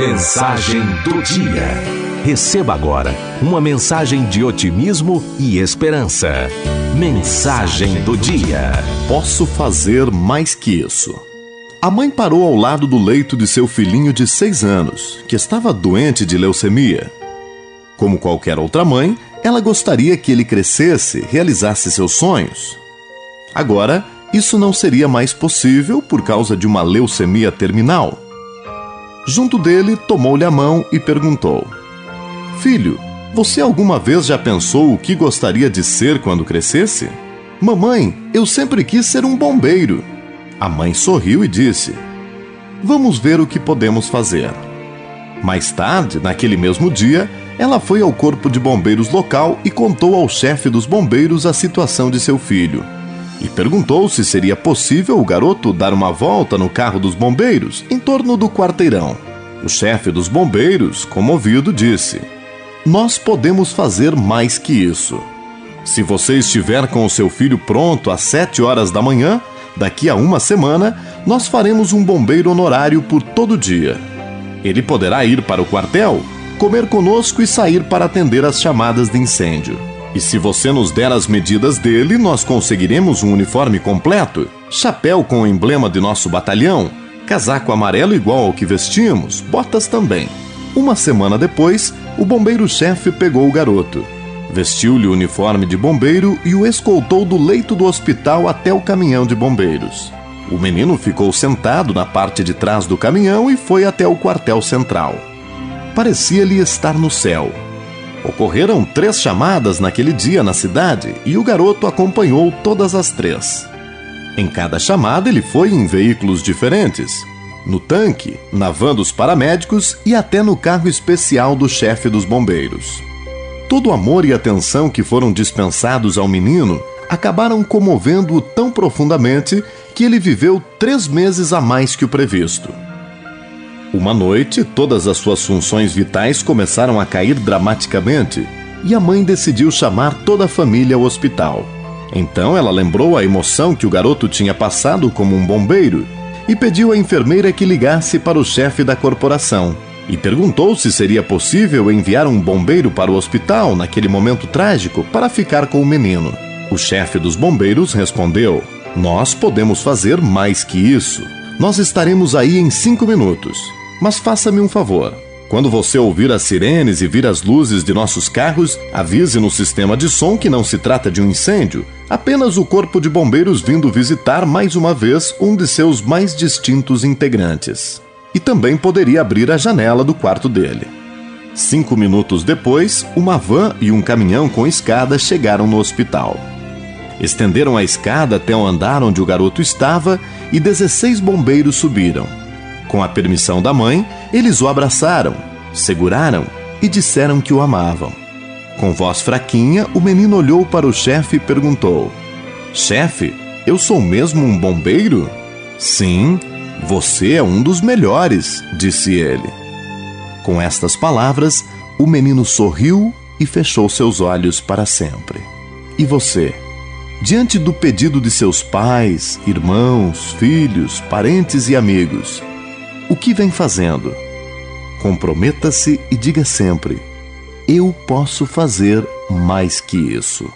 Mensagem do dia. Receba agora uma mensagem de otimismo e esperança. Mensagem do dia. Posso fazer mais que isso. A mãe parou ao lado do leito de seu filhinho de seis anos, que estava doente de leucemia. Como qualquer outra mãe, ela gostaria que ele crescesse, realizasse seus sonhos. Agora, isso não seria mais possível por causa de uma leucemia terminal. Junto dele, tomou-lhe a mão e perguntou: Filho, você alguma vez já pensou o que gostaria de ser quando crescesse? Mamãe, eu sempre quis ser um bombeiro. A mãe sorriu e disse: Vamos ver o que podemos fazer. Mais tarde, naquele mesmo dia, ela foi ao corpo de bombeiros local e contou ao chefe dos bombeiros a situação de seu filho e perguntou se seria possível o garoto dar uma volta no carro dos bombeiros em torno do quarteirão. O chefe dos bombeiros, comovido, disse: Nós podemos fazer mais que isso. Se você estiver com o seu filho pronto às sete horas da manhã, daqui a uma semana, nós faremos um bombeiro honorário por todo dia. Ele poderá ir para o quartel, comer conosco e sair para atender as chamadas de incêndio. E se você nos der as medidas dele, nós conseguiremos um uniforme completo, chapéu com o emblema de nosso batalhão, casaco amarelo igual ao que vestimos, botas também. Uma semana depois, o bombeiro-chefe pegou o garoto. Vestiu-lhe o uniforme de bombeiro e o escoltou do leito do hospital até o caminhão de bombeiros. O menino ficou sentado na parte de trás do caminhão e foi até o quartel central. Parecia-lhe estar no céu Ocorreram três chamadas naquele dia na cidade e o garoto acompanhou todas as três. Em cada chamada, ele foi em veículos diferentes: no tanque, na van dos paramédicos e até no carro especial do chefe dos bombeiros. Todo o amor e atenção que foram dispensados ao menino acabaram comovendo-o tão profundamente que ele viveu três meses a mais que o previsto. Uma noite, todas as suas funções vitais começaram a cair dramaticamente e a mãe decidiu chamar toda a família ao hospital. Então ela lembrou a emoção que o garoto tinha passado como um bombeiro e pediu à enfermeira que ligasse para o chefe da corporação e perguntou se seria possível enviar um bombeiro para o hospital naquele momento trágico para ficar com o menino. O chefe dos bombeiros respondeu: Nós podemos fazer mais que isso. Nós estaremos aí em cinco minutos. Mas faça-me um favor. Quando você ouvir as sirenes e vir as luzes de nossos carros, avise no sistema de som que não se trata de um incêndio, apenas o Corpo de Bombeiros vindo visitar mais uma vez um de seus mais distintos integrantes. E também poderia abrir a janela do quarto dele. Cinco minutos depois, uma van e um caminhão com escada chegaram no hospital. Estenderam a escada até o andar onde o garoto estava e 16 bombeiros subiram. Com a permissão da mãe, eles o abraçaram, seguraram e disseram que o amavam. Com voz fraquinha, o menino olhou para o chefe e perguntou: Chefe, eu sou mesmo um bombeiro? Sim, você é um dos melhores, disse ele. Com estas palavras, o menino sorriu e fechou seus olhos para sempre. E você? Diante do pedido de seus pais, irmãos, filhos, parentes e amigos, o que vem fazendo. Comprometa-se e diga sempre: Eu posso fazer mais que isso.